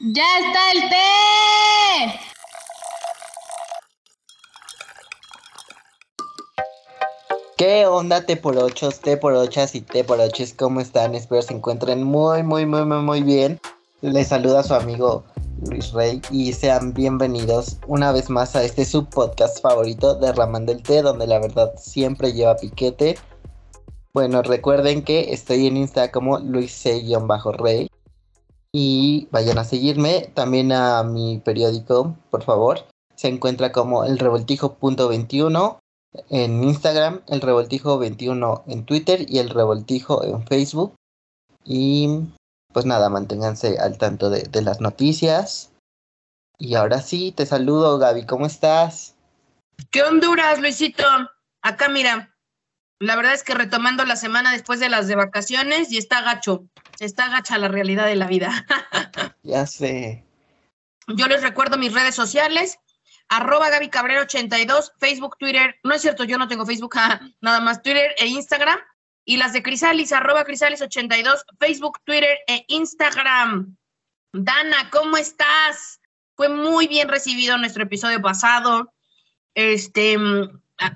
¡Ya está el té! ¿Qué onda, T por ochos, T por ochas y T por oches? ¿Cómo están? Espero se encuentren muy, muy, muy, muy, muy bien. Les saluda su amigo Luis Rey y sean bienvenidos una vez más a este subpodcast favorito de Ramán del Té, donde la verdad siempre lleva piquete. Bueno, recuerden que estoy en Insta como Luis C-Rey y vayan a seguirme. También a mi periódico, por favor. Se encuentra como el revoltijo.21 en Instagram, el revoltijo21 en Twitter y el revoltijo en Facebook. Y pues nada, manténganse al tanto de, de las noticias. Y ahora sí, te saludo Gaby, ¿cómo estás? ¿Qué Honduras, Luisito? Acá mira, la verdad es que retomando la semana después de las de vacaciones y está gacho, está gacha la realidad de la vida. ya sé. Yo les recuerdo mis redes sociales, arroba Gaby Cabrera 82, Facebook, Twitter, no es cierto, yo no tengo Facebook, nada más Twitter e Instagram, y las de Crisalis, arroba Crisalis 82, Facebook, Twitter e Instagram. Dana, ¿cómo estás? Fue muy bien recibido nuestro episodio pasado. Este,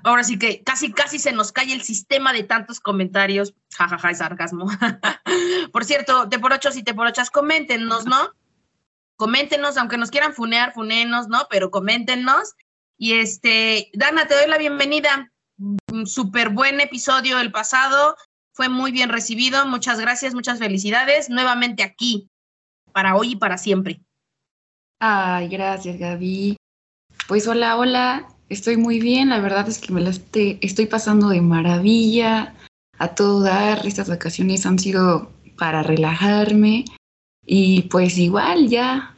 ahora sí que casi, casi se nos cae el sistema de tantos comentarios. Jajaja, ja, ja, es sarcasmo. por cierto, te por ochos y te por ochas, coméntenos, ¿no? Coméntenos, aunque nos quieran funear, funenos, ¿no? Pero coméntenos. Y este, Dana, te doy la bienvenida. Súper buen episodio el pasado. Fue muy bien recibido. Muchas gracias, muchas felicidades. Nuevamente aquí, para hoy y para siempre. Ay, gracias, Gaby. Pues hola, hola. Estoy muy bien. La verdad es que me la estoy pasando de maravilla. A todo dar. Estas vacaciones han sido para relajarme. Y pues igual ya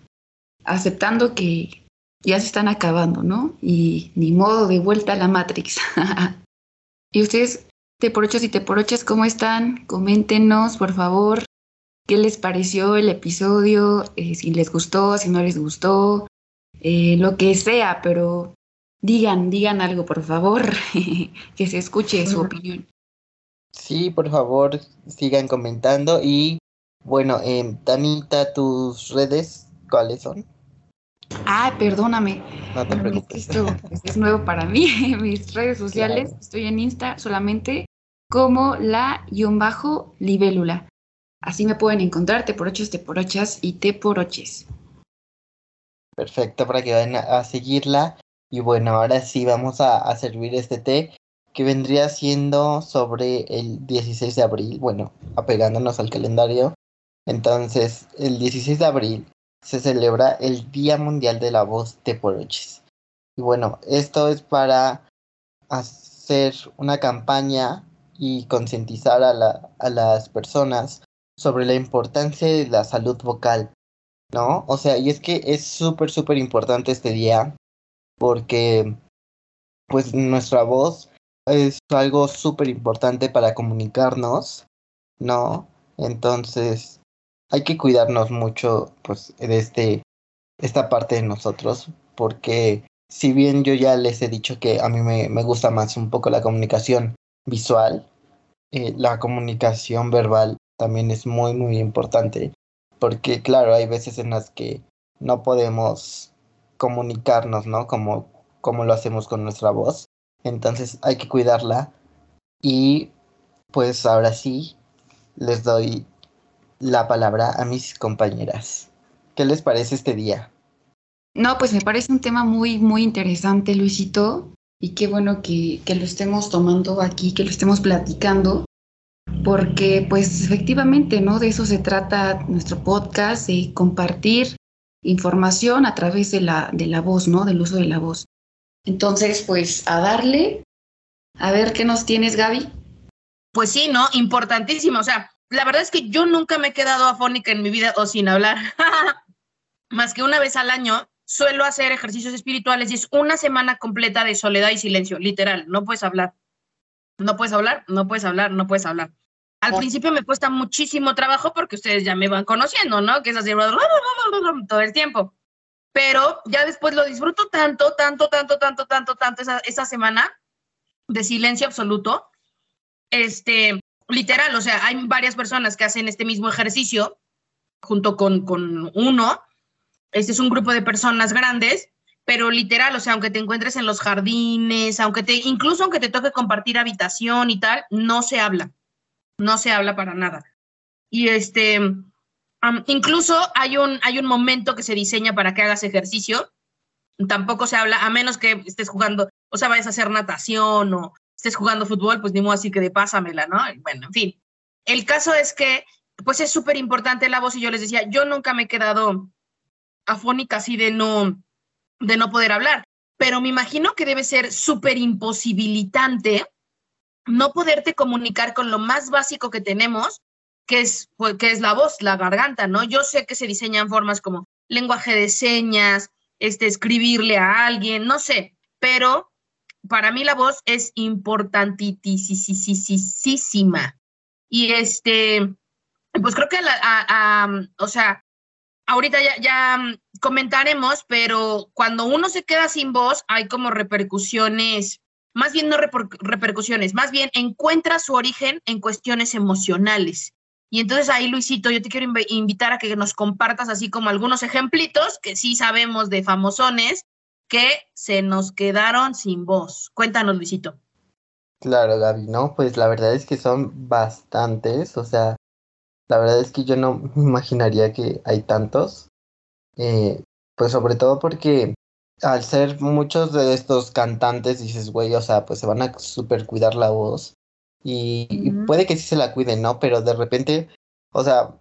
aceptando que ya se están acabando, ¿no? Y ni modo de vuelta a la Matrix. y ustedes, te por y te por ¿cómo están? Coméntenos, por favor, qué les pareció el episodio, eh, si les gustó, si no les gustó, eh, lo que sea, pero digan, digan algo, por favor, que se escuche su opinión. Sí, por favor, sigan comentando y bueno, eh, Danita, tus redes, ¿cuáles son? Ah, perdóname. No te preocupes. Esto es nuevo para mí. Mis redes sociales, estoy en Insta solamente como la-libélula. Así me pueden encontrar, te por ochos, te por ochas y te por oches. Perfecto, para que vayan a, seguirla. Y bueno, ahora sí vamos a, servir este té que vendría siendo sobre el 16 de abril, bueno, apegándonos al calendario. Entonces, el 16 de abril se celebra el Día Mundial de la Voz de Poroches. Y bueno, esto es para hacer una campaña y concientizar a, la, a las personas sobre la importancia de la salud vocal, ¿no? O sea, y es que es súper, súper importante este día porque pues nuestra voz es algo súper importante para comunicarnos, ¿no? Entonces, hay que cuidarnos mucho pues de este esta parte de nosotros porque si bien yo ya les he dicho que a mí me, me gusta más un poco la comunicación visual eh, la comunicación verbal también es muy muy importante porque claro hay veces en las que no podemos comunicarnos no como como lo hacemos con nuestra voz entonces hay que cuidarla y pues ahora sí les doy la palabra a mis compañeras. ¿Qué les parece este día? No, pues me parece un tema muy, muy interesante, Luisito, y qué bueno que, que lo estemos tomando aquí, que lo estemos platicando, porque pues efectivamente, ¿no? De eso se trata nuestro podcast, de compartir información a través de la, de la voz, ¿no? Del uso de la voz. Entonces, pues a darle, a ver qué nos tienes, Gaby. Pues sí, ¿no? Importantísimo. O sea, la verdad es que yo nunca me he quedado afónica en mi vida o sin hablar. Más que una vez al año suelo hacer ejercicios espirituales y es una semana completa de soledad y silencio, literal. No puedes hablar. No puedes hablar, no puedes hablar, no puedes hablar. Al principio me cuesta muchísimo trabajo porque ustedes ya me van conociendo, ¿no? Que es así todo el tiempo. Pero ya después lo disfruto tanto, tanto, tanto, tanto, tanto, tanto esa, esa semana de silencio absoluto. Este, literal, o sea, hay varias personas que hacen este mismo ejercicio junto con, con uno este es un grupo de personas grandes, pero literal, o sea, aunque te encuentres en los jardines, aunque te, incluso aunque te toque compartir habitación y tal, no se habla, no se habla para nada. Y este, incluso hay un, hay un momento que se diseña para que hagas ejercicio, tampoco se habla, a menos que estés jugando, o sea, vayas a hacer natación o estés jugando fútbol, pues ni modo así que de pásamela, ¿no? Bueno, en fin. El caso es que, pues es súper importante la voz y yo les decía, yo nunca me he quedado afónica así de no, de no poder hablar, pero me imagino que debe ser súper imposibilitante no poderte comunicar con lo más básico que tenemos, que es, pues, que es la voz, la garganta, ¿no? Yo sé que se diseñan formas como lenguaje de señas, este, escribirle a alguien, no sé, pero para mí la voz es importantísima. Y este, pues creo que, o sea, ahorita ya, comentaremos, pero cuando uno se queda sin voz, hay como repercusiones, más bien no repercusiones, más bien encuentra su origen en cuestiones emocionales. Y entonces ahí, Luisito, yo te quiero invitar a que nos compartas así como algunos ejemplitos que sí sabemos de famosones que se nos quedaron sin voz. Cuéntanos, Luisito. Claro, Gaby, ¿no? Pues la verdad es que son bastantes, o sea, la verdad es que yo no me imaginaría que hay tantos. Eh, pues sobre todo porque al ser muchos de estos cantantes, dices, güey, o sea, pues se van a super cuidar la voz. Y, puede que sí se la cuiden, ¿no? Pero de repente, o sea,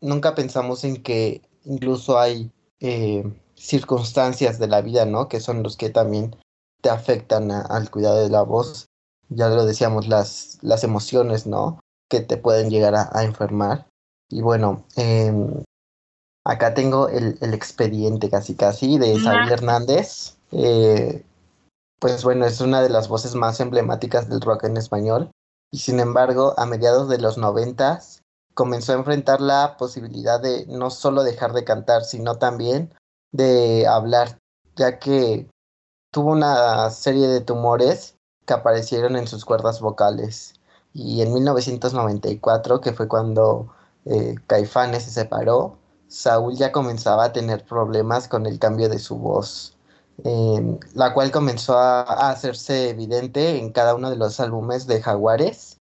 nunca pensamos en que incluso hay eh, circunstancias de la vida, ¿no? Que son los que también te afectan al cuidado de la voz. Ya lo decíamos, las, las emociones, ¿no? Que te pueden llegar a, enfermar. Y bueno, em, acá tengo el, el, expediente casi casi de Isabel Hernández. Eh, pues bueno, es una de las voces más emblemáticas del rock en español. Y sin embargo, a mediados de los noventas comenzó a enfrentar la posibilidad de no solo dejar de cantar, sino también de hablar, ya que tuvo una serie de tumores que aparecieron en sus cuerdas vocales. Y en 1994, que fue cuando eh, Caifanes se separó, Saúl ya comenzaba a tener problemas con el cambio de su voz, la cual comenzó a, a, hacerse evidente en cada uno de los álbumes de Jaguares,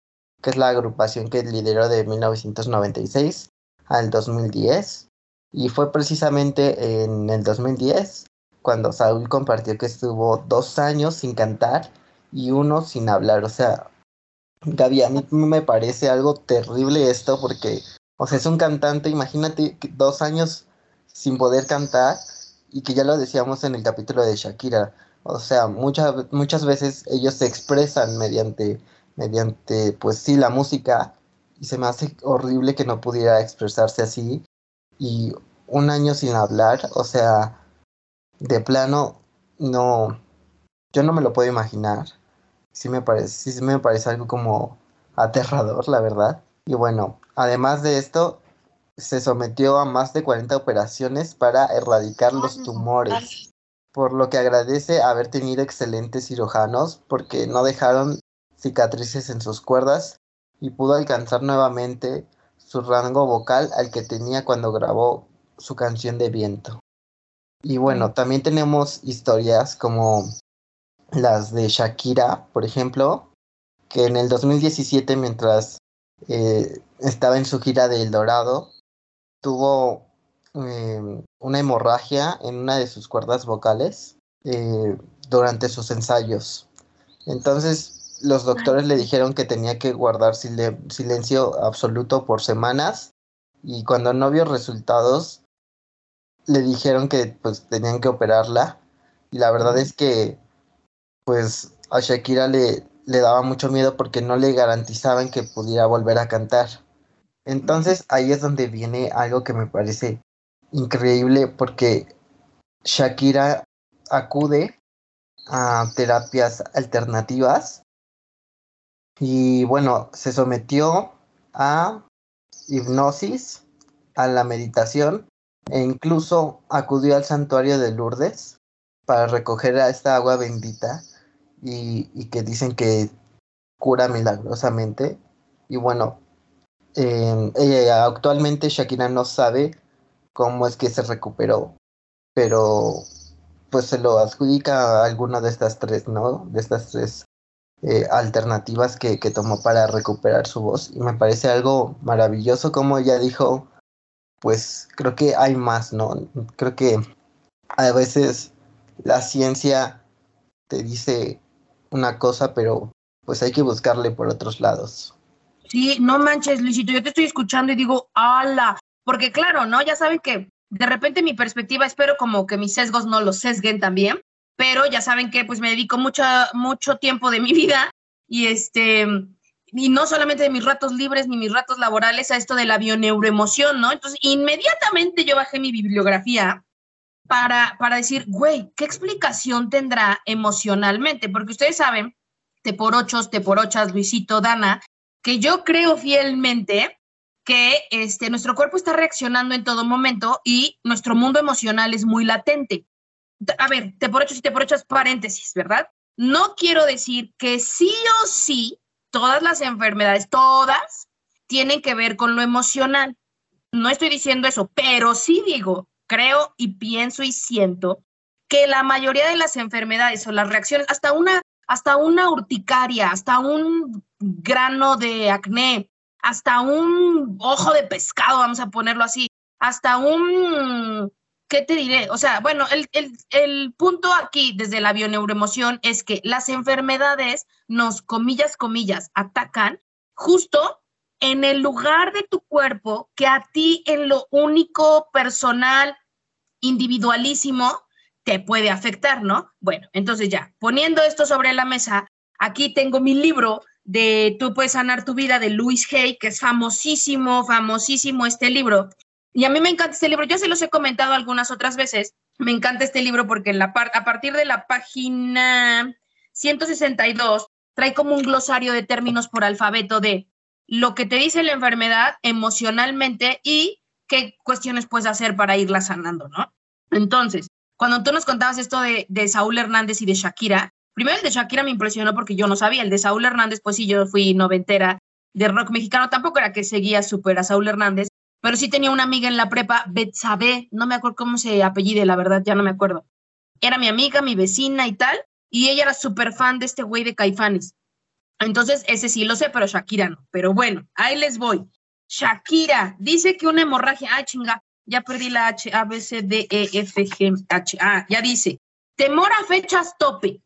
que es la agrupación que lideró de 1996 al 2010. Y fue precisamente en el 2010 cuando Saúl compartió que estuvo dos años sin cantar y uno sin hablar. O sea, Gaby, a mí me parece algo terrible esto porque, o sea, es un cantante, imagínate dos años sin poder cantar y que ya lo decíamos en el capítulo de Shakira. O sea, muchas, muchas veces ellos se expresan mediante, mediante, pues sí, la música y se me hace horrible que no pudiera expresarse así y un año sin hablar, o sea, de plano, no, yo no me lo puedo imaginar. Sí me parece, sí me parece algo como aterrador, la verdad. Y bueno, además de esto, se sometió a más de 40 operaciones para erradicar los tumores, por lo que agradece haber tenido excelentes cirujanos porque no dejaron cicatrices en sus cuerdas y pudo alcanzar nuevamente su rango vocal al que tenía cuando grabó su canción de viento. Y bueno, también tenemos historias como las de Shakira, por ejemplo, que en el 2017, mientras eh, estaba en su gira de El Dorado, tuvo eh, una hemorragia en una de sus cuerdas vocales eh, durante sus ensayos. Entonces, los doctores le dijeron que tenía que guardar silencio absoluto por semanas y cuando no vio resultados le dijeron que pues tenían que operarla. Y la verdad es que pues a Shakira le, le daba mucho miedo porque no le garantizaban que pudiera volver a cantar. Entonces ahí es donde viene algo que me parece increíble porque Shakira acude a terapias alternativas y bueno, se sometió a hipnosis, a la meditación e incluso acudió al santuario de Lourdes para recoger a esta agua bendita y, que dicen que cura milagrosamente. Y bueno, em, ella, actualmente Shakira no sabe cómo es que se recuperó, pero pues se lo adjudica a alguna de estas tres, ¿no? De estas tres eh, alternativas que, que tomó para recuperar su voz. Y me parece algo maravilloso, como ella dijo, pues creo que hay más, ¿no? Creo que a veces la ciencia te dice una cosa, pero pues hay que buscarle por otros lados. Sí, no manches, Luisito, yo te estoy escuchando y digo, ala, porque claro, ¿no? Ya saben que de repente mi perspectiva, espero como que mis sesgos no los sesguen también, pero ya saben que pues me dedico mucho, mucho tiempo de mi vida y este, y no solamente de mis ratos libres ni mis ratos laborales a esto de la bioneuroemoción, ¿no? Entonces, inmediatamente yo bajé mi bibliografía para, para decir, güey, ¿qué explicación tendrá emocionalmente? Porque ustedes saben, te por ochos, te por ochas, Luisito, Dana, que yo creo fielmente que este, nuestro cuerpo está reaccionando en todo momento y nuestro mundo emocional es muy latente. A ver, te por ochos y te por ochas, paréntesis, ¿verdad? No quiero decir que sí o sí todas las enfermedades, todas, tienen que ver con lo emocional. No estoy diciendo eso, pero sí digo creo y pienso y siento que la mayoría de las enfermedades o las reacciones, hasta una, hasta una urticaria, hasta un grano de acné, hasta un ojo de pescado, vamos a ponerlo así, hasta un, ¿qué te diré? O sea, bueno, el, el, el punto aquí desde la bioneuroemoción es que las enfermedades nos, comillas, comillas, atacan justo en el lugar de tu cuerpo que a ti en lo único, personal, individualísimo, te puede afectar, ¿no? Bueno, entonces ya, poniendo esto sobre la mesa, aquí tengo mi libro de Tú puedes sanar tu vida de Louis Hay, que es famosísimo, famosísimo este libro. Y a mí me encanta este libro, yo se los he comentado algunas otras veces, me encanta este libro porque en la a partir de la página 162 trae como un glosario de términos por alfabeto de lo que te dice la enfermedad emocionalmente y qué cuestiones puedes hacer para irla sanando, ¿no? Entonces, cuando tú nos contabas esto de, de Saúl Hernández y de Shakira, primero el de Shakira me impresionó porque yo no sabía, el de Saúl Hernández, pues sí, yo fui noventera de rock mexicano, tampoco era que seguía súper a Saúl Hernández, pero sí tenía una amiga en la prepa, Betsabe, no me acuerdo cómo se apellide, la verdad, ya no me acuerdo. Era mi amiga, mi vecina y tal, y ella era súper fan de este güey de Caifanes. Entonces, ese sí lo sé, pero Shakira no. Pero bueno, ahí les voy. Shakira dice que una hemorragia, ah, chinga, ya perdí la H, A, B, C, D, E, F, G, H, ah, ya dice, temor a fechas tope.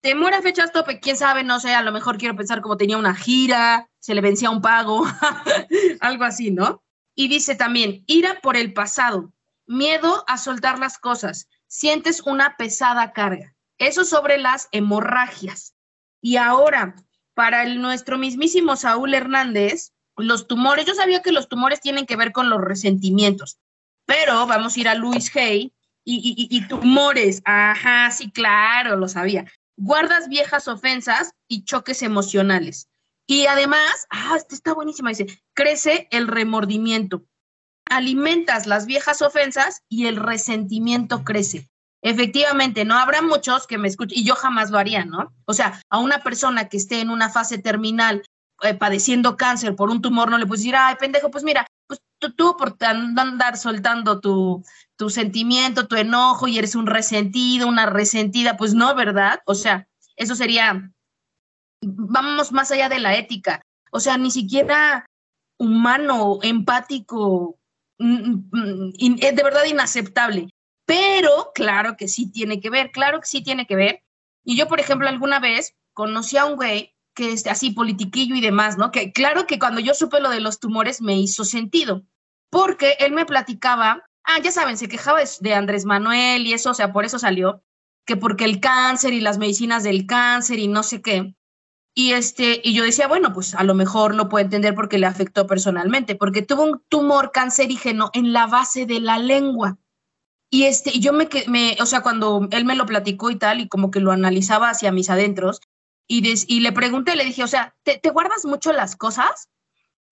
Temor a fechas tope, quién sabe, no sé, a lo mejor quiero pensar como tenía una gira, se le vencía un pago, algo así, ¿no? Y dice también, ira por el pasado, miedo a soltar las cosas, sientes una pesada carga. Eso sobre las hemorragias. Y ahora, para nuestro mismísimo Saúl Hernández, los tumores, yo sabía que los tumores tienen que ver con los resentimientos, pero vamos a ir a Luis Hay y, tumores, ajá, sí, claro, lo sabía. Guardas viejas ofensas y choques emocionales. Y además, ah, esta está buenísima, dice, crece el remordimiento. Alimentas las viejas ofensas y el resentimiento crece. Efectivamente, no habrá muchos que me escuchen, y yo jamás lo haría, ¿no? O sea, a una persona que esté en una fase terminal eh, padeciendo cáncer por un tumor, no le puedes decir, ay, pendejo, pues mira, pues tú, por andar soltando tu, tu sentimiento, tu enojo y eres un resentido, una resentida, pues no, ¿verdad? O sea, eso sería, vamos más allá de la ética, o sea, ni siquiera humano, empático, mm, mm, es de verdad inaceptable. Pero claro que sí tiene que ver, claro que sí tiene que ver. Y yo, por ejemplo, alguna vez conocí a un güey que es así politiquillo y demás, ¿no? Que claro que cuando yo supe lo de los tumores me hizo sentido, porque él me platicaba, ah, ya saben, se quejaba de, Andrés Manuel y eso, o sea, por eso salió, que porque el cáncer y las medicinas del cáncer y no sé qué. Y este, y yo decía, bueno, pues a lo mejor lo puede entender porque le afectó personalmente, porque tuvo un tumor cancerígeno en la base de la lengua. Y este, yo me, me, o sea, cuando él me lo platicó y tal, y como que lo analizaba hacia mis adentros, y, le pregunté, le dije, o sea, ¿te, guardas mucho las cosas?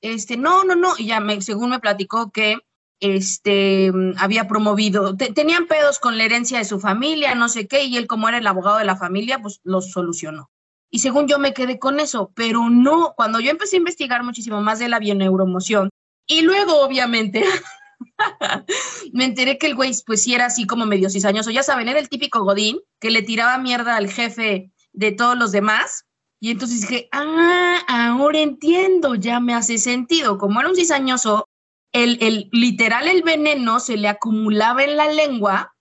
Este, no, no, no. Y ya según me platicó que este, había promovido, tenían pedos con la herencia de su familia, no sé qué, y él como era el abogado de la familia, pues los solucionó. Y según yo me quedé con eso, pero no, cuando yo empecé a investigar muchísimo más de la bioneuromoción, y luego obviamente me enteré que el güey, pues sí era así como medio cizañoso. Ya saben, era el típico Godín que le tiraba mierda al jefe de todos los demás. Y entonces dije, ah, ahora entiendo, ya me hace sentido. Como era un cizañoso, el, el literal el veneno se le acumulaba en la lengua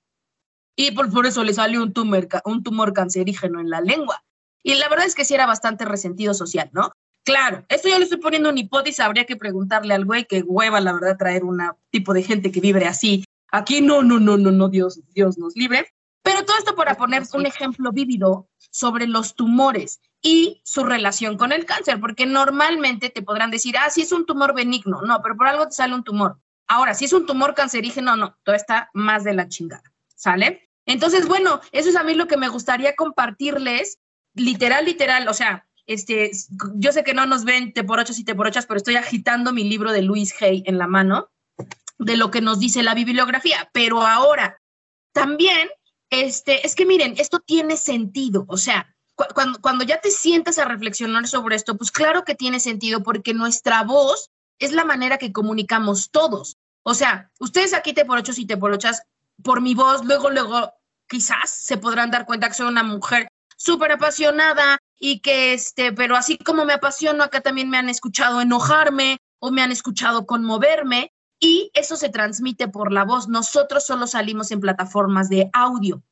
y por, por eso le salió un tumor, un tumor cancerígeno en la lengua. Y la verdad es que sí era bastante resentido social, ¿no? Claro, esto yo le estoy poniendo una hipótesis, habría que preguntarle al güey que hueva, la verdad, traer un tipo de gente que vibre así. Aquí no, no, no, no, no, Dios, Dios nos libre. Pero todo esto para poner un ejemplo vívido sobre los tumores y su relación con el cáncer, porque normalmente te podrán decir, ah, sí es un tumor benigno, no, pero por algo te sale un tumor. Ahora, si es un tumor cancerígeno, no, todo está más de la chingada, ¿sale? Entonces, bueno, eso es a mí lo que me gustaría compartirles, literal, literal, o sea, este, yo sé que no nos ven te por ochos y te por ochas, pero estoy agitando mi libro de Luis Hay en la mano de lo que nos dice la bibliografía. Pero ahora, también, este, es que miren, esto tiene sentido. O sea, cuando, cuando ya te sientas a reflexionar sobre esto, pues claro que tiene sentido porque nuestra voz es la manera que comunicamos todos. O sea, ustedes aquí te por ochos y te por ochas, por mi voz, luego, luego, quizás se podrán dar cuenta que soy una mujer súper apasionada y que, este, pero así como me apasiono, acá también me han escuchado enojarme o me han escuchado conmoverme y eso se transmite por la voz. Nosotros solo salimos en plataformas de audio.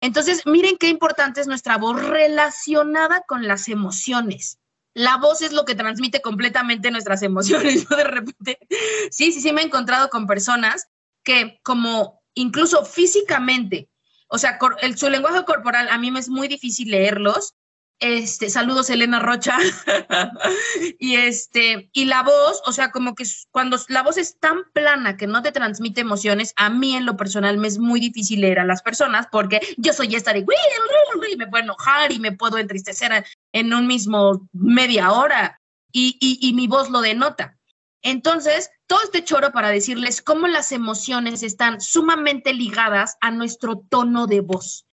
Entonces, miren qué importante es nuestra voz relacionada con las emociones. La voz es lo que transmite completamente nuestras emociones. Yo de repente, sí, sí, sí, me he encontrado con personas que como incluso físicamente o sea, el, su lenguaje corporal a mí me es muy difícil leerlos. Este, saludos Elena Rocha. y este, y la voz, o sea, como que cuando la voz es tan plana que no te transmite emociones, a mí en lo personal me es muy difícil leer a las personas porque yo soy esta de y me puedo enojar y me puedo entristecer en un mismo media hora y, y, y mi voz lo denota. Entonces, todo este choro para decirles cómo las emociones están sumamente ligadas a nuestro tono de voz.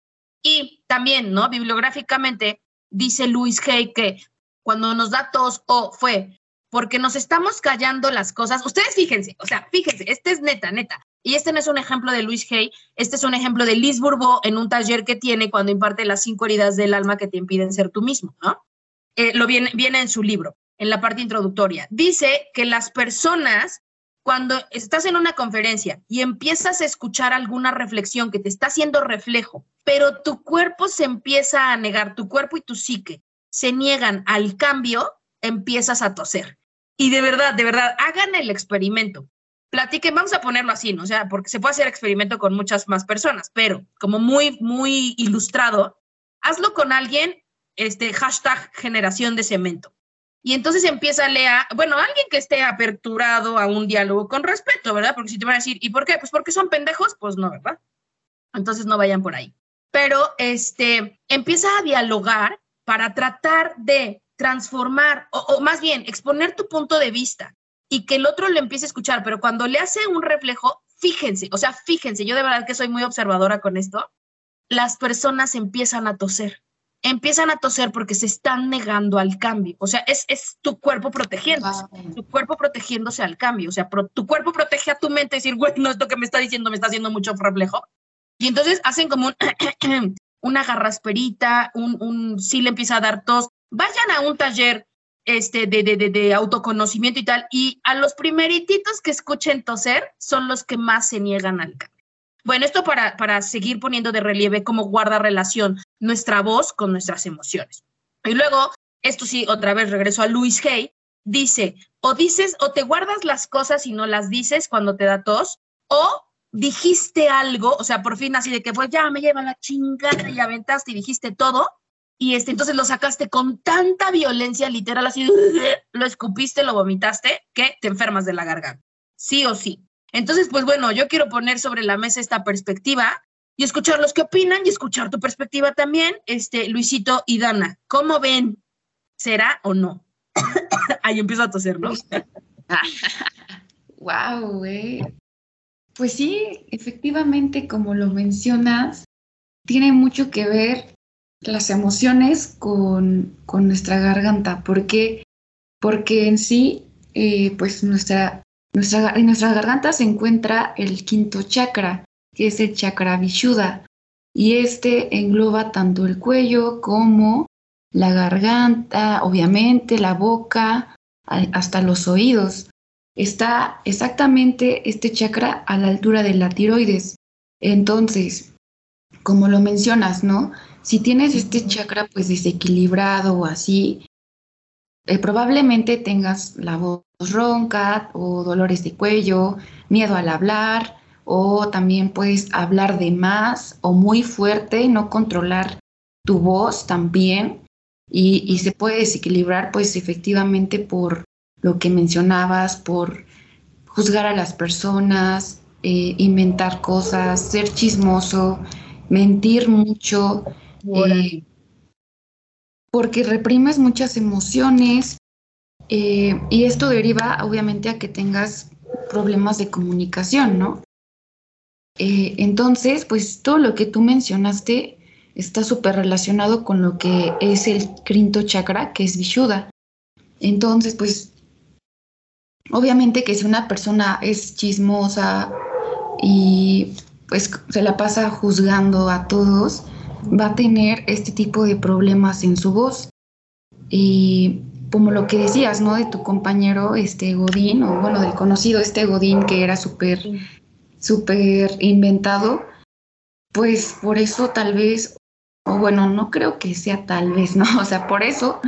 Y también, ¿no? Bibliográficamente, dice Luis Hay que cuando nos da tos o fue porque nos estamos callando las cosas. Ustedes fíjense, o sea, fíjense, este es neta, neta. Y este no es un ejemplo de Luis Hay, este es un ejemplo de Liz Bourbeau en un taller que tiene cuando imparte las cinco heridas del alma que te impiden ser tú mismo, ¿no? Eh, lo viene, viene en su libro, en la parte introductoria. Dice que las personas cuando estás en una conferencia y empiezas a escuchar alguna reflexión que te está haciendo reflejo, pero tu cuerpo se empieza a negar, tu cuerpo y tu psique se niegan al cambio, empiezas a toser. Y de verdad, de verdad, hagan el experimento. Platiquen, vamos a ponerlo así, ¿no? O sea, porque se puede hacer experimento con muchas más personas, pero como muy, muy ilustrado, hazlo con alguien, este hashtag generación de cemento. Y entonces empieza a leer, bueno, alguien que esté aperturado a un diálogo con respeto, ¿verdad? Porque si te van a decir, ¿y por qué? Pues porque son pendejos, pues no, ¿verdad? Entonces no vayan por ahí. Pero este, empieza a dialogar para tratar de transformar, o, o más bien, exponer tu punto de vista y que el otro le empiece a escuchar, pero cuando le hace un reflejo, fíjense, o sea, fíjense, yo de verdad que soy muy observadora con esto, las personas empiezan a toser empiezan a toser porque se están negando al cambio. O sea, es, es tu cuerpo protegiéndose, tu cuerpo protegiéndose al cambio. O sea, tu cuerpo protege a tu mente, decir, güey, no, esto que me está diciendo me está haciendo mucho reflejo. Y entonces hacen como un, una garrasperita, un, un, sí le empieza a dar tos. Vayan a un taller este, de, de, de, de autoconocimiento y tal, y a los primeritos que escuchen toser son los que más se niegan al cambio. Bueno, esto para, para seguir poniendo de relieve cómo guarda relación nuestra voz con nuestras emociones. Y luego, esto sí, otra vez regreso a Luis Hay, dice, o dices, o te guardas las cosas y no las dices cuando te da tos, o dijiste algo, o sea, por fin así de que pues ya me lleva la chingada y aventaste y dijiste todo, y este, entonces lo sacaste con tanta violencia literal, así, lo escupiste, lo vomitaste, que te enfermas de la garganta, sí o sí. Entonces, pues bueno, yo quiero poner sobre la mesa esta perspectiva y escuchar los que opinan y escuchar tu perspectiva también, este, Luisito y Dana. ¿Cómo ven? ¿Será o no? Ahí empiezo a toser, wow, güey. Pues sí, efectivamente, como lo mencionas, tiene mucho que ver las emociones con, con nuestra garganta. ¿Por qué? Porque en sí, eh, pues nuestra Nuestra, en nuestra garganta se encuentra el quinto chakra, que es el chakra Vishuddha, y este engloba tanto el cuello como la garganta, obviamente la boca, hasta los oídos. Está exactamente este chakra a la altura de la tiroides. Entonces, como lo mencionas, ¿no? Si tienes este chakra pues desequilibrado o así, eh, probablemente tengas la voz ronca o dolores de cuello, miedo al hablar, o también puedes hablar de más o muy fuerte y no controlar tu voz también. Y, se puede desequilibrar pues efectivamente por lo que mencionabas, por juzgar a las personas, eh, inventar cosas, ser chismoso, mentir mucho, eh, porque reprimes muchas emociones eh, y esto deriva obviamente a que tengas problemas de comunicación, ¿no? Eh, entonces, pues todo lo que tú mencionaste está súper relacionado con lo que es el quinto chakra, que es Vishuddha. Entonces, pues, obviamente que si una persona es chismosa y pues se la pasa juzgando a todos, va a tener este tipo de problemas en su voz. Y como lo que decías, ¿no? De tu compañero, este Godín, o bueno, del conocido este Godín que era súper súper inventado, pues por eso tal vez, o bueno, no creo que sea tal vez, ¿no? O sea, por eso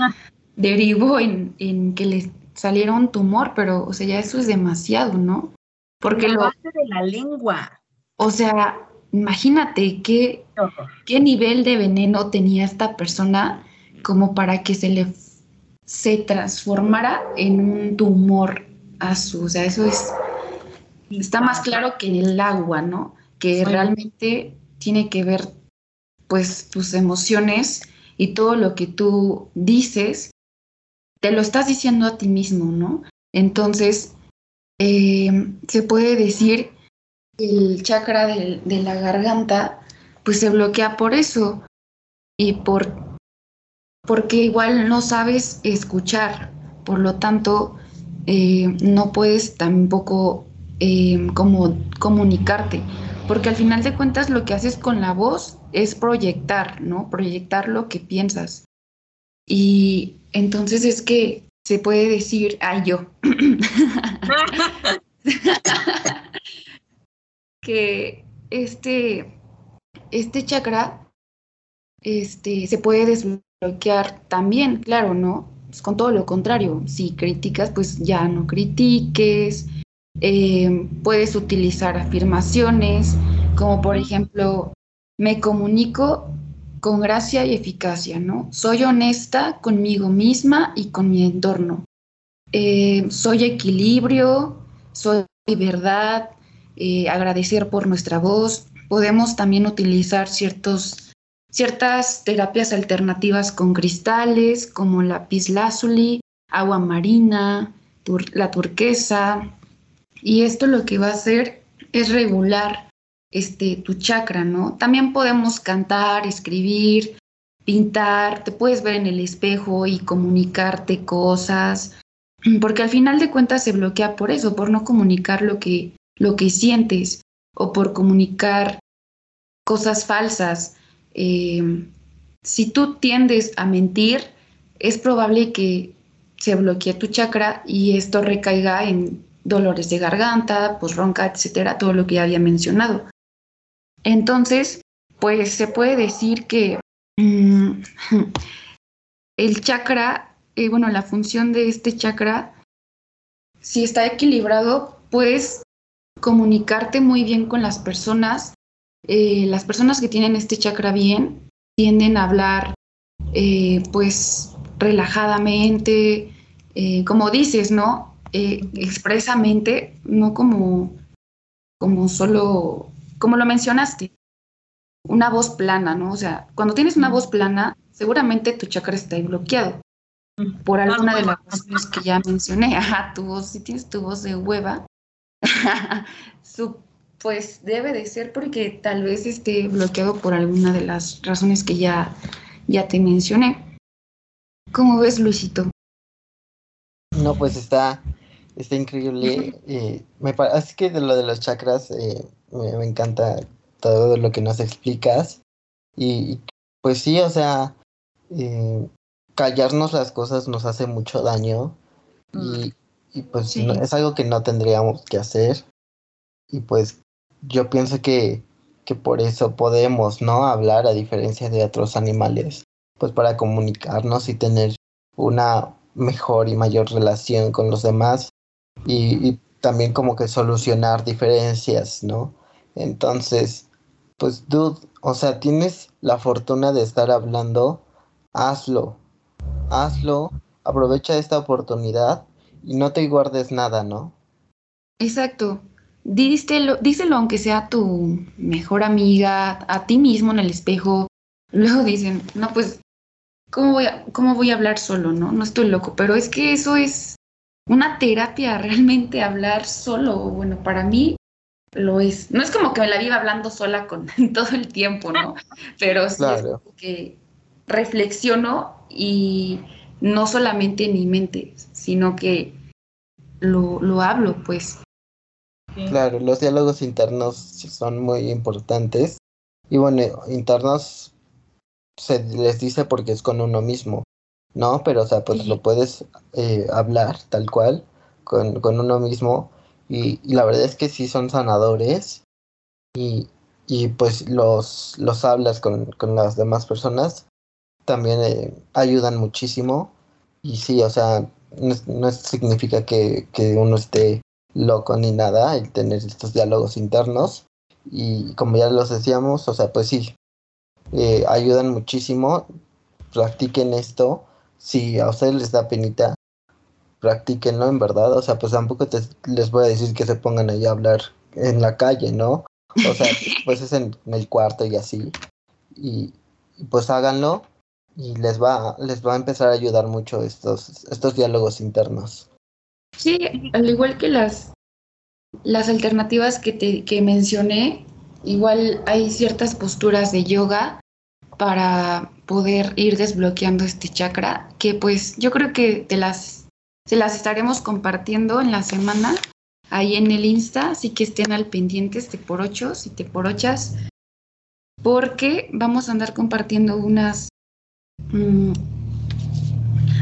derivó en, en que le saliera un tumor, pero, o sea, ya eso es demasiado, ¿no? Porque lo hace de la lengua. O sea, imagínate qué, qué nivel de veneno tenía esta persona como para que se le se transformara en un tumor a su, o sea, eso es está más claro que el agua, ¿no? Que realmente tiene que ver, pues, tus emociones y todo lo que tú dices, te lo estás diciendo a ti mismo, ¿no? Entonces, eh, se puede decir que el chakra de, de, la garganta, pues se bloquea por eso y por porque igual no sabes escuchar, por lo tanto, eh, no puedes tampoco eh, como comunicarte, porque al final de cuentas lo que haces con la voz es proyectar, ¿no? Proyectar lo que piensas. Y entonces es que se puede decir, ay yo, que este, este chakra este, se puede desbloquear también, claro, ¿no? Pues con todo lo contrario, si criticas, pues ya no critiques, eh, puedes utilizar afirmaciones como por ejemplo, me comunico con gracia y eficacia, ¿no? Soy honesta conmigo misma y con mi entorno. Eh, soy equilibrio, soy verdad, eh, agradecer por nuestra voz. Podemos también utilizar ciertos, ciertas terapias alternativas con cristales como lápiz lazuli, agua marina, la turquesa, y esto lo que va a hacer es regular este, tu chakra, ¿no? También podemos cantar, escribir, pintar, te puedes ver en el espejo y comunicarte cosas, porque al final de cuentas se bloquea por eso, por no comunicar lo que, lo que sientes o por comunicar cosas falsas. Eh, si tú tiendes a mentir, es probable que se bloquee tu chakra y esto recaiga en dolores de garganta, pues ronca, etcétera, todo lo que ya había mencionado. Entonces, pues se puede decir que mm, el chakra, eh, bueno, la función de este chakra, si está equilibrado, puedes comunicarte muy bien con las personas. Eh, las personas que tienen este chakra bien tienden a hablar, eh, pues, relajadamente, como dices, ¿no? Eh, expresamente, no como, como solo, como lo mencionaste, una voz plana, ¿no? O sea, cuando tienes una voz plana, seguramente tu chakra está bloqueado por alguna de las razones que ya mencioné. Ajá, tu voz, si tienes tu voz de hueva, pues debe de ser porque tal vez esté bloqueado por alguna de las razones que ya, ya te mencioné. ¿Cómo ves, Luisito? No, pues está está increíble. eh, me parece que de lo de los chakras eh, me, me encanta todo lo que nos explicas. Y pues sí, o sea, eh, callarnos las cosas nos hace mucho daño. Y, y pues Sí. no- es algo que no tendríamos que hacer. Y pues yo pienso que, que por eso podemos, ¿no? Hablar a diferencia de otros animales. Pues para comunicarnos y tener una mejor y mayor relación con los demás. Y, y también como que solucionar diferencias, ¿no? Entonces, pues dude, o sea, tienes la fortuna de estar hablando, hazlo. Hazlo, aprovecha esta oportunidad y no te guardes nada, ¿no? Exacto. Díselo, díselo aunque sea a tu mejor amiga, a ti mismo en el espejo. Luego dicen, no, pues, ¿cómo voy a, cómo voy a hablar solo, no? No estoy loco, pero es que eso es una terapia, realmente hablar solo. Bueno, para mí lo es. No es como que me la viva hablando sola con todo el tiempo, ¿no? Pero sí es Claro. como que reflexiono y no solamente en mi mente, sino que lo, lo hablo, pues. Claro, los diálogos internos son muy importantes. Y bueno, internos se les dice porque es con uno mismo, ¿no? Pero, o sea, pues Sí. lo puedes eh, hablar tal cual con, con uno mismo. Y, y la verdad es que sí son sanadores. Y, y pues los, los hablas con, con las demás personas. También eh, ayudan muchísimo. Y sí, o sea, no, no significa que, que uno esté loco ni nada el tener estos diálogos internos. Y como ya los decíamos, o sea, pues sí, eh, ayudan muchísimo. Practiquen esto. Si a ustedes les da penita, practíquenlo en verdad. O sea, pues tampoco te- les voy a decir que se pongan ahí a hablar en la calle, ¿no? O sea, pues es en, en el cuarto y así. Y, y pues háganlo y les va, les va a empezar a ayudar mucho estos, estos diálogos internos. Sí, al igual que las, las alternativas que, te, que mencioné, igual hay ciertas posturas de yoga para poder ir desbloqueando este chakra, que pues yo creo que te las, se las estaremos compartiendo en la semana ahí en el Insta, así que estén al pendiente, te por ochos y te por ochas, porque vamos a andar compartiendo unas... mm,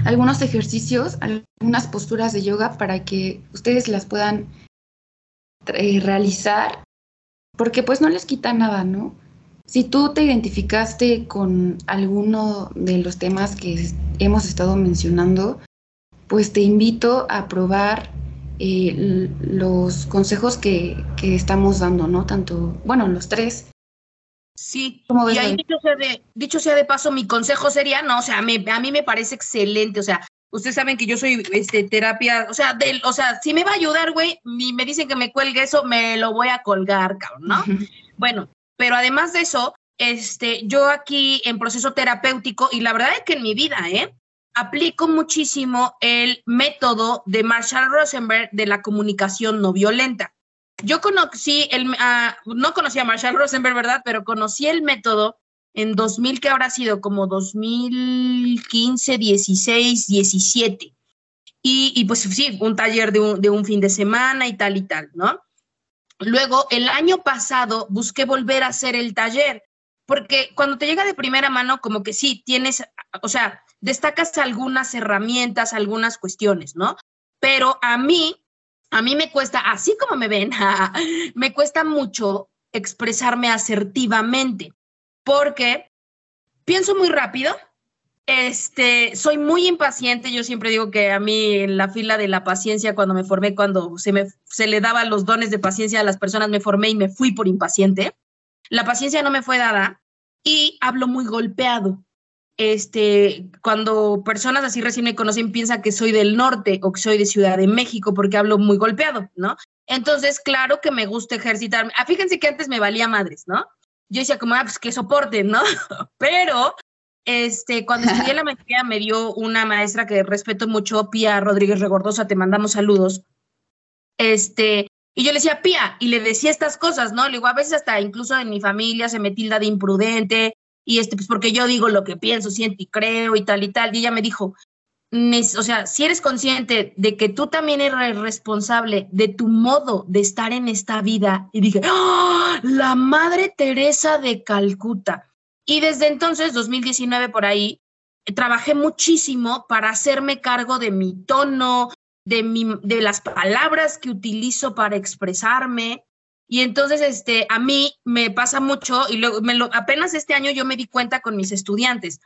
algunos ejercicios, algunas posturas de yoga para que ustedes las puedan eh, realizar, porque pues no les quita nada, ¿no? Si tú te identificaste con alguno de los temas que hemos estado mencionando, pues te invito a probar eh, los consejos que, que estamos dando, ¿no? Tanto, bueno, los tres. Sí, ¿Cómo ves, y ahí Gaby? dicho sea, de, dicho sea de paso, mi consejo sería, no, o sea, me- a mí me parece excelente, o sea, ustedes saben que yo soy este, terapia, o sea, del, o sea, si me va a ayudar, güey, y me dicen que me cuelgue eso, me lo voy a colgar, cabrón, ¿no? Bueno, pero además de eso, este, yo aquí en proceso terapéutico, y la verdad es que en mi vida, ¿eh? Aplico muchísimo el método de Marshall Rosenberg de la comunicación no violenta. Yo conocí el, ah, no conocía a Marshall Rosenberg, ¿verdad? Pero conocí el método en 2000, que habrá sido como 2015, 16, 17. Y, y pues sí, un taller de un, de un fin de semana y tal y tal, ¿no? Luego, el año pasado busqué volver a hacer el taller, porque cuando te llega de primera mano, como que sí, tienes, o sea, destacas algunas herramientas, algunas cuestiones, ¿no? Pero a mí, a mí me cuesta, así como me ven, me cuesta mucho expresarme asertivamente, porque pienso muy rápido, este, soy muy impaciente. Yo siempre digo que a mí en la fila de la paciencia, cuando me formé, cuando se me se le daban los dones de paciencia a las personas, me formé y me fui por impaciente. La paciencia no me fue dada y hablo muy golpeado. Este, cuando personas así recién me conocen piensan que soy del norte o que soy de Ciudad de México porque hablo muy golpeado, ¿no? Entonces, claro que me gusta ejercitarme. Ah, fíjense que antes me valía madres, ¿no? Yo decía como, ah, pues que soporten, ¿no? Pero este, cuando estudié la maestría me dio una maestra que respeto mucho, Pía Rodríguez Regordosa, te mandamos saludos. Este, y yo le decía, Pía, y le decía estas cosas, ¿no? Le a veces hasta incluso en mi familia se me tilda de imprudente, y este, pues porque yo digo lo que pienso, siento y creo y tal y tal. Y ella me dijo, o sea, si eres consciente de que tú también eres responsable de tu modo de estar en esta vida, y dije, ¡Ah! la Madre Teresa de Calcuta. Y desde entonces, 2019 por ahí, trabajé muchísimo para hacerme cargo de mi tono, de, mi, de las palabras que utilizo para expresarme. Y entonces, este, a mí me pasa mucho, y luego me lo, apenas este año yo me di cuenta con mis estudiantes,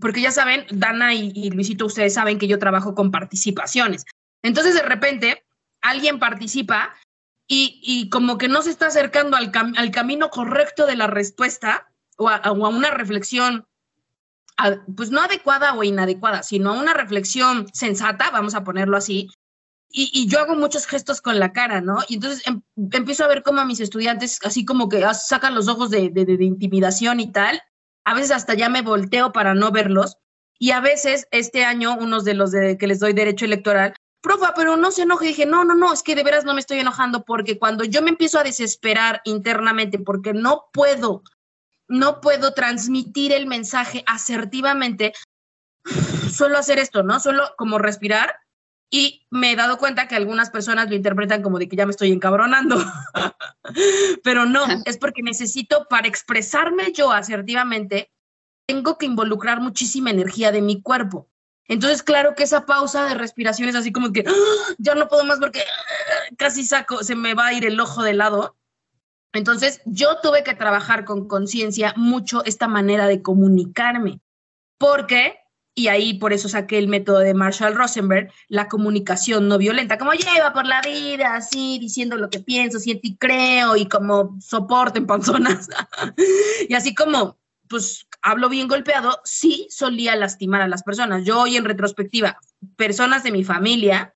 porque ya saben, Dana y, Luisito, ustedes saben que yo trabajo con participaciones. Entonces, de repente, alguien participa y, y como que no se está acercando al, cam- al camino correcto de la respuesta o a, o a una reflexión, pues no adecuada o inadecuada, sino a una reflexión sensata, vamos a ponerlo así. Y, y yo hago muchos gestos con la cara, ¿no? Y entonces em- empiezo a ver como a mis estudiantes, así como que sacan los ojos de, de- de- intimidación y tal. A veces hasta ya me volteo para no verlos. Y a veces, este año, unos de los de que les doy derecho electoral, profa, pero no se enoje. Dije, no, no, no, es que de veras no me estoy enojando porque cuando yo me empiezo a desesperar internamente porque no puedo, no puedo transmitir el mensaje asertivamente, suelo hacer esto, ¿no? Suelo como respirar y me he dado cuenta que algunas personas lo interpretan como de que ya me estoy encabronando. Pero no, es porque necesito, para expresarme yo asertivamente, tengo que involucrar muchísima energía de mi cuerpo. Entonces, claro que esa pausa de respiración es así como que ¡ah! ya no puedo más porque ¡ah! casi saco, se me va a ir el ojo de lado. Entonces, yo tuve que trabajar con conciencia mucho esta manera de comunicarme, porque, y ahí por eso saqué el método de Marshall Rosenberg, la comunicación no violenta, como lleva por la vida así, diciendo lo que pienso, siento y creo, y como soporte en panzonas, y así como, pues, hablo bien golpeado, sí solía lastimar a las personas. Yo hoy en retrospectiva, personas de mi familia,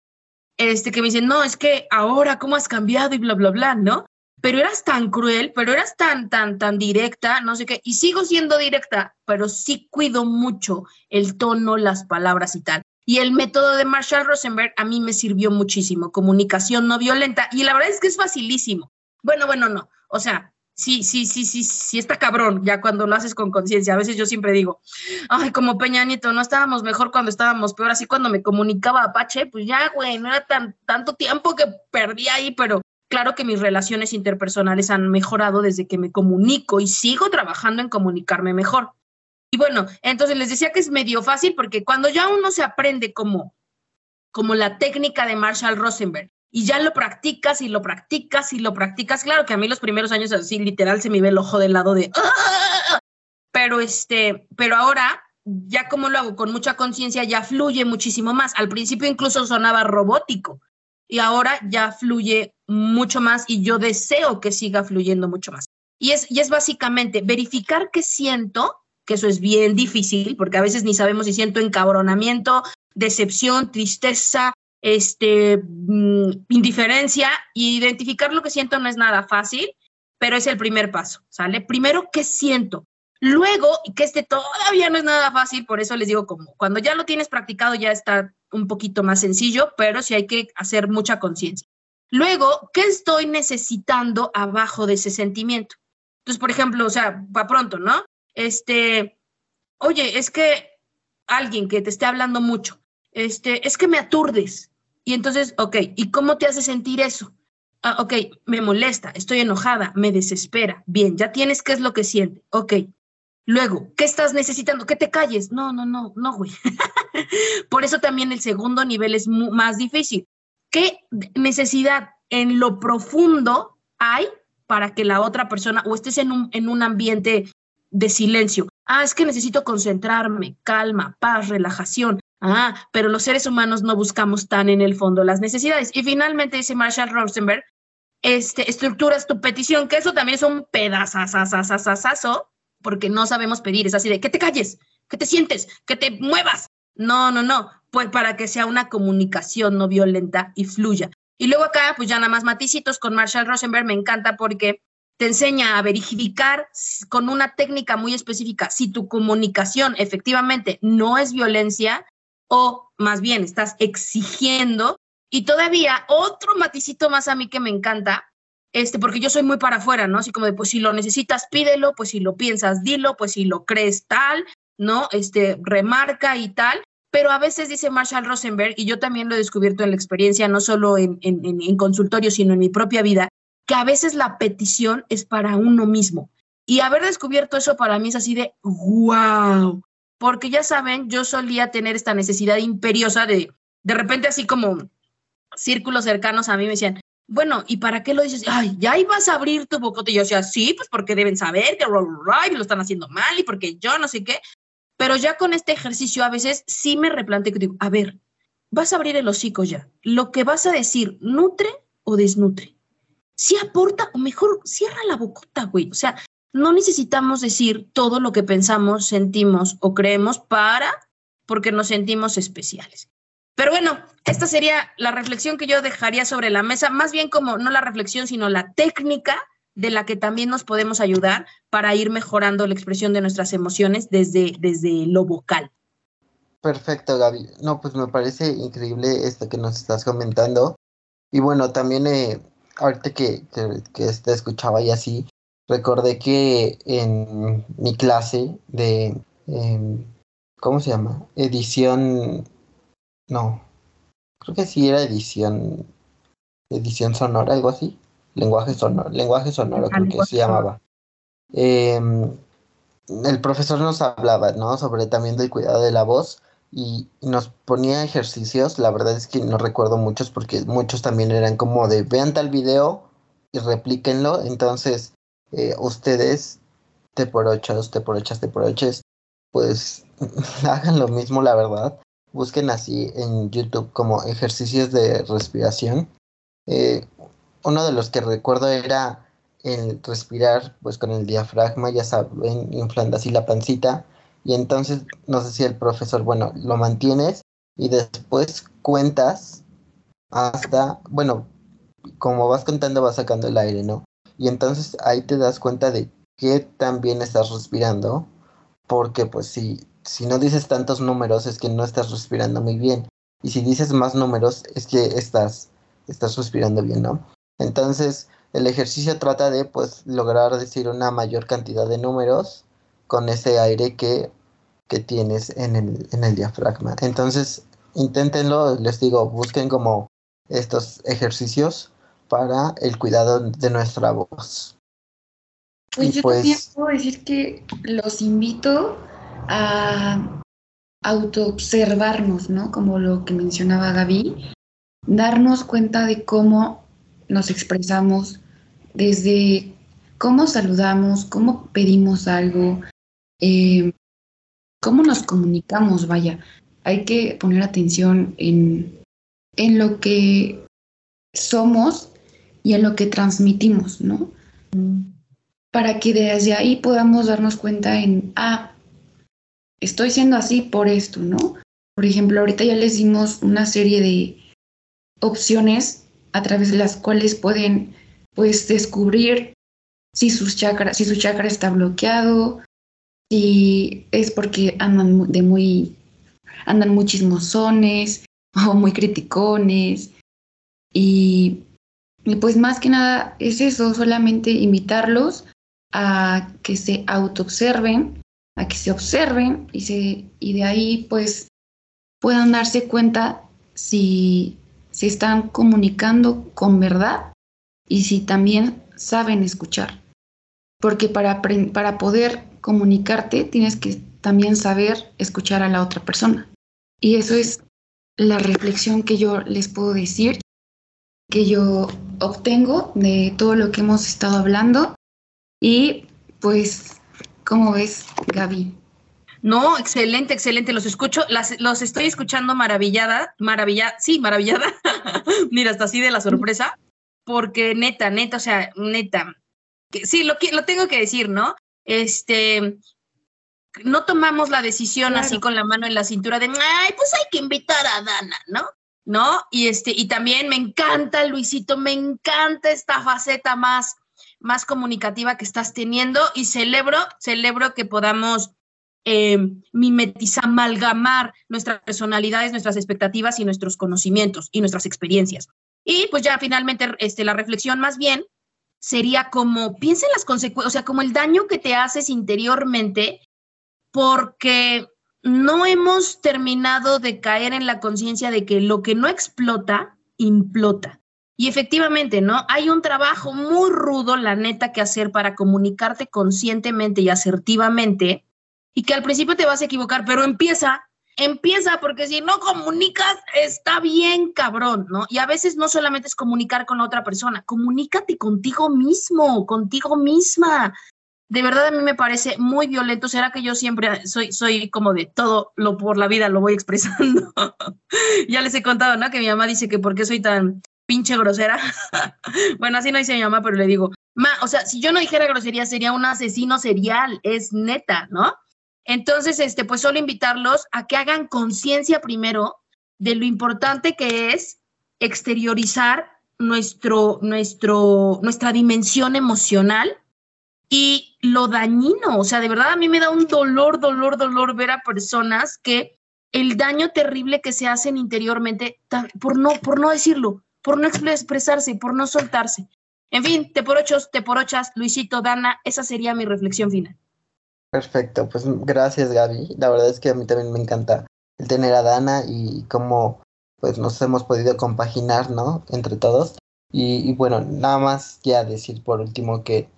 este, que me dicen, no, es que ahora, ¿cómo has cambiado? Y bla, bla, bla, ¿no? Pero eras tan cruel, pero eras tan, tan, tan directa, no sé qué, y sigo siendo directa, pero sí cuido mucho el tono, las palabras y tal. Y el método de Marshall Rosenberg a mí me sirvió muchísimo, comunicación no violenta, y la verdad es que es facilísimo. Bueno, bueno, no, o sea, sí, sí, sí, sí, sí está cabrón, ya cuando lo haces con conciencia. A veces yo siempre digo, ay, como Peña Nieto, no estábamos mejor cuando estábamos peor, así cuando me comunicaba Apache, pues ya, güey, no era tan, tanto tiempo que perdí ahí, pero Claro que mis relaciones interpersonales han mejorado desde que me comunico y sigo trabajando en comunicarme mejor. Y bueno, entonces les decía que es medio fácil porque cuando ya uno se aprende como, como la técnica de Marshall Rosenberg y ya lo practicas y lo practicas y lo practicas, claro que a mí los primeros años así literal se me ve el ojo del lado de... ¡Ah! Pero, este, pero ahora ya como lo hago con mucha conciencia ya fluye muchísimo más. Al principio incluso sonaba robótico y ahora ya fluye mucho más y yo deseo que siga fluyendo mucho más. Y es, y es básicamente verificar qué siento, que eso es bien difícil, porque a veces ni sabemos si siento encabronamiento, decepción, tristeza, este, mm, indiferencia, y identificar lo que siento no es nada fácil, pero es el primer paso, ¿sale? Primero, ¿qué siento? Luego, que este todavía no es nada fácil, por eso les digo como cuando ya lo tienes practicado ya está un poquito más sencillo, pero sí hay que hacer mucha conciencia. Luego, ¿qué estoy necesitando abajo de ese sentimiento? Entonces, por ejemplo, o sea, para pronto, ¿no? Este, oye, es que alguien que te esté hablando mucho, este, es que me aturdes. Y entonces, ok, ¿y cómo te hace sentir eso? Ah, ok, me molesta, estoy enojada, me desespera. Bien, ya tienes qué es lo que siente. Ok. Luego, ¿qué estás necesitando? Que te calles. No, no, no, no, güey. Por eso también el segundo nivel es más difícil. ¿Qué necesidad en lo profundo hay para que la otra persona o estés en un, en un ambiente de silencio? Ah, es que necesito concentrarme, calma, paz, relajación. Ah, pero los seres humanos no buscamos tan en el fondo las necesidades. Y finalmente dice Marshall Rosenberg, este, estructuras tu petición, que eso también es un pedazazazazazazo, porque no sabemos pedir, es así de que te calles, que te sientes, que te muevas. No, no, no, pues para que sea una comunicación no violenta y fluya. Y luego acá, pues ya nada más maticitos con Marshall Rosenberg, me encanta porque te enseña a verificar con una técnica muy específica si tu comunicación efectivamente no es violencia o más bien estás exigiendo. Y todavía otro maticito más a mí que me encanta, este, porque yo soy muy para afuera, ¿no? Así como de, pues si lo necesitas, pídelo, pues si lo piensas, dilo, pues si lo crees tal, ¿no? Este, remarca y tal. pero a veces dice Marshall Rosenberg, y yo también lo he descubierto en la experiencia, no solo en, en, consultorio, sino en mi propia vida, que a veces la petición es para uno mismo. Y haber descubierto eso para mí es así de wow, porque ya saben, yo solía tener esta necesidad imperiosa de, de repente así como círculos cercanos a mí me decían, bueno, ¿y para qué lo dices? Ay, ya ibas a abrir tu bocote. Y yo decía, sí, pues porque deben saber que lo están haciendo mal y porque yo no sé qué. Pero ya con este ejercicio a veces sí me replanteo que digo, a ver, vas a abrir el hocico ya. Lo que vas a decir, ¿nutre o desnutre? Si aporta o mejor cierra la bocota, güey. O sea, no necesitamos decir todo lo que pensamos, sentimos o creemos para porque nos sentimos especiales. Pero bueno, esta sería la reflexión que yo dejaría sobre la mesa, más bien como no la reflexión, sino la técnica de la que también nos podemos ayudar para ir mejorando la expresión de nuestras emociones desde, desde lo vocal. Perfecto, Gaby. No, pues me parece increíble esto que nos estás comentando. Y bueno, también eh, ahorita que, que, te escuchaba y así, recordé que en mi clase de, eh, ¿cómo se llama? Edición no. Creo que sí era edición. Edición sonora, algo así. Lenguaje sonoro. Lenguaje sonoro, creo que se llamaba. Em, el profesor nos hablaba, ¿no? Sobre también del cuidado de la voz y nos ponía ejercicios. La verdad es que no recuerdo muchos porque muchos también eran como de vean tal video y replíquenlo. Entonces, eh, ustedes, T por ocho, T por ochas, T por oches, pues hagan lo mismo, la verdad busquen así en YouTube como ejercicios de respiración. Eh, uno de los que recuerdo era el respirar pues con el diafragma, ya saben, inflando así la pancita. Y entonces nos decía el profesor, bueno, lo mantienes y después cuentas hasta, bueno, como vas contando vas sacando el aire, ¿no? Y entonces ahí te das cuenta de que también estás respirando, porque pues si si no dices tantos números es que no estás respirando muy bien. Y si dices más números es que estás, estás respirando bien, ¿no? Entonces, el ejercicio trata de pues lograr decir una mayor cantidad de números con ese aire que, que tienes en el, en el diafragma. Entonces, inténtenlo, les digo, busquen como estos ejercicios para el cuidado de nuestra voz. Pues yo también pues puedo decir que los invito a autoobservarnos, ¿no? Como lo que mencionaba Gaby, darnos cuenta de cómo nos expresamos, desde cómo saludamos, cómo pedimos algo, eh, cómo nos comunicamos, vaya. Hay que poner atención en, en lo que somos y en lo que transmitimos, ¿no? Mm. Para que desde ahí podamos darnos cuenta en, ah, estoy siendo así por esto, ¿no? Por ejemplo, ahorita ya les dimos una serie de opciones a través de las cuales pueden pues descubrir si si su chakra está bloqueado, si es porque andan de muy andan muy chismosones o muy criticones y, y pues más que nada es eso, solamente invitarlos a que se autoobserven a que se observen y, se, y de ahí pues puedan darse cuenta si se están comunicando con verdad y si también saben escuchar. Porque para, para poder comunicarte tienes que también saber escuchar a la otra persona. Y eso es la reflexión que yo les puedo decir, que yo obtengo de todo lo que hemos estado hablando. Y pues ¿Cómo ves, Gaby? No, excelente, excelente. Los escucho, los estoy escuchando maravillada, maravillada, sí, maravillada. Mira, hasta así de la sorpresa, porque neta, neta, o sea, neta. Sí, lo, lo tengo que decir, ¿no? Este, no tomamos la decisión así con la mano en la cintura de, ay, pues hay que invitar a Dana, ¿no? ¿No? Y este, y también me encanta, Luisito, me encanta esta faceta más más comunicativa que estás teniendo y celebro, celebro que podamos eh, mimetizar, amalgamar nuestras personalidades, nuestras expectativas y nuestros conocimientos y nuestras experiencias. Y pues ya finalmente este, la reflexión más bien sería como, piensa en las consecuencias, o sea, como el daño que te haces interiormente porque no hemos terminado de caer en la conciencia de que lo que no explota, implota. Y efectivamente, ¿no? Hay un trabajo muy rudo, la neta, que hacer para comunicarte conscientemente y asertivamente y que al principio te vas a equivocar, pero empieza, empieza, porque si no comunicas, está bien cabrón, ¿no? Y a veces no solamente es comunicar con otra persona, comunícate contigo mismo, contigo misma. De verdad a mí me parece muy violento. ¿Será que yo siempre soy, soy como de todo lo por la vida lo voy expresando? ya les he contado, ¿no? Que mi mamá dice que por qué soy tan pinche grosera. bueno, así no dice mi mamá, pero le digo, ma, o sea, si yo no dijera grosería sería un asesino serial, es neta, ¿no? Entonces, este, pues solo invitarlos a que hagan conciencia primero de lo importante que es exteriorizar nuestro, nuestro, nuestra dimensión emocional y lo dañino. O sea, de verdad a mí me da un dolor, dolor, dolor ver a personas que el daño terrible que se hacen interiormente por no, por no decirlo, por no expresarse, por no soltarse. En fin, te por ochos, te por ochas, Luisito, Dana, esa sería mi reflexión final. Perfecto, pues gracias Gaby. La verdad es que a mí también me encanta el tener a Dana y cómo pues nos hemos podido compaginar, ¿no? Entre todos. Y, bueno, nada más ya decir por último que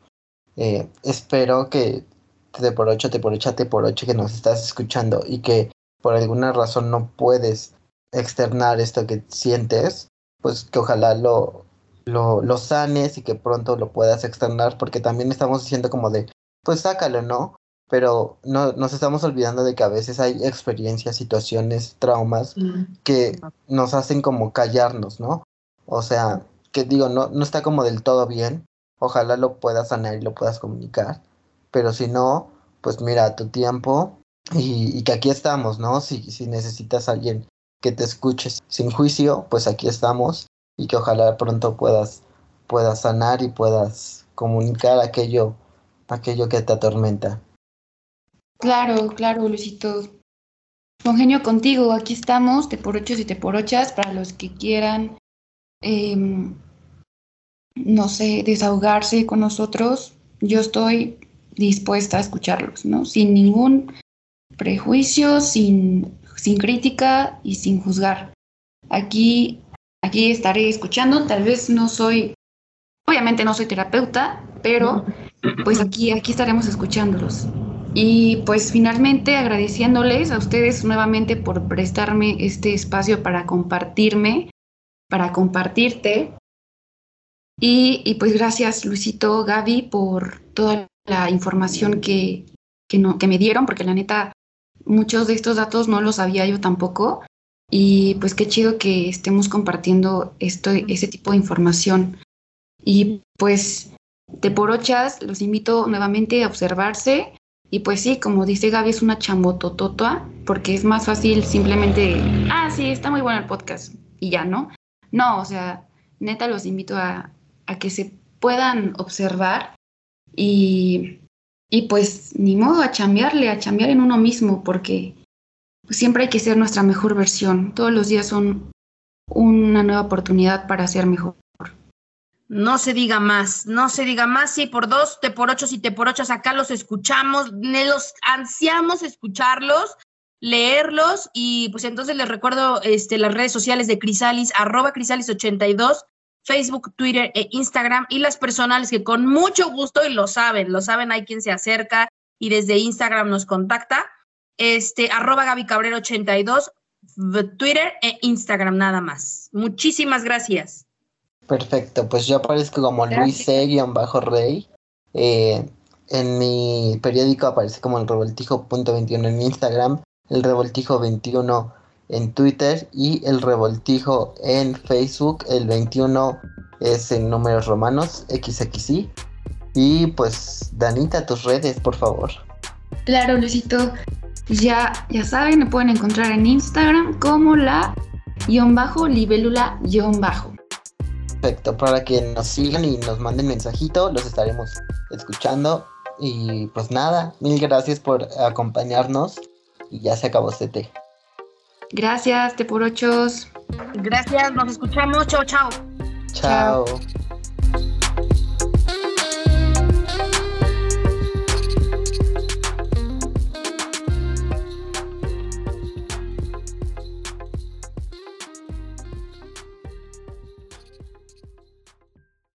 eh, espero que te por ocho, te por ocho, te por ocho que nos estás escuchando y que por alguna razón no puedes externar esto que sientes, pues que ojalá lo, lo, lo sanes y que pronto lo puedas externar, porque también estamos diciendo como de, pues sácalo, ¿no? Pero no, nos estamos olvidando de que a veces hay experiencias, situaciones, traumas que nos hacen como callarnos, ¿no? O sea, que digo, no, no está como del todo bien, ojalá lo puedas sanar y lo puedas comunicar, pero si no, pues mira, tu tiempo y, y que aquí estamos, ¿no? Si, si necesitas a alguien que te escuches sin juicio, pues aquí estamos y que ojalá pronto puedas, puedas sanar y puedas comunicar aquello, aquello que te atormenta. Claro, claro, Luisito. Congenio contigo, aquí estamos, te por ochos y te por ochas, para los que quieran, em, no sé, desahogarse con nosotros, yo estoy dispuesta a escucharlos, ¿no? Sin ningún prejuicio, sin sin crítica y sin juzgar. Aquí, aquí estaré escuchando, tal vez no soy, obviamente no soy terapeuta, pero pues aquí, aquí estaremos escuchándolos. Y pues finalmente agradeciéndoles a ustedes nuevamente por prestarme este espacio para compartirme, para compartirte. Y, y pues gracias Luisito, Gaby, por toda la información que, que, no, que me dieron, porque la neta muchos de estos datos no los sabía yo tampoco y pues qué chido que estemos compartiendo esto, ese tipo de información. Y pues de por ochas los invito nuevamente a observarse y pues sí, como dice Gaby, es una chambotototua porque es más fácil simplemente, ah, sí, está muy bueno el podcast y ya, ¿no? No, o sea, neta los invito a, a que se puedan observar y y pues ni modo a chambearle, a chambear en uno mismo, porque siempre hay que ser nuestra mejor versión. Todos los días son una nueva oportunidad para ser mejor. No se diga más, no se diga más, sí, por dos, te por ocho, y te por ocho, acá los escuchamos, los ansiamos escucharlos, leerlos, y pues entonces les recuerdo este, las redes sociales de Crisalis, arroba Crisalis82, Facebook, Twitter e Instagram y las personales que con mucho gusto, y lo saben, lo saben, hay quien se acerca y desde Instagram nos contacta, este, arroba Gaby Cabrera 82, Twitter e Instagram nada más. Muchísimas gracias. Perfecto, pues yo aparezco como Luis C-Rey. Eh, en mi periódico aparece como el revoltijo.21 en Instagram, el revoltijo 21 en Twitter y el revoltijo en Facebook. El 21 es en números romanos, XXI. Y pues, Danita, tus redes, por favor. Claro, Luisito. Ya, ya saben, me pueden encontrar en Instagram como la guion bajo, libélula guion bajo. Perfecto, para que nos sigan y nos manden mensajito, los estaremos escuchando. Y pues nada, mil gracias por acompañarnos y ya se acabó este té. Gracias, te por ochos. Gracias, nos escuchamos. Chao, chao. Chao.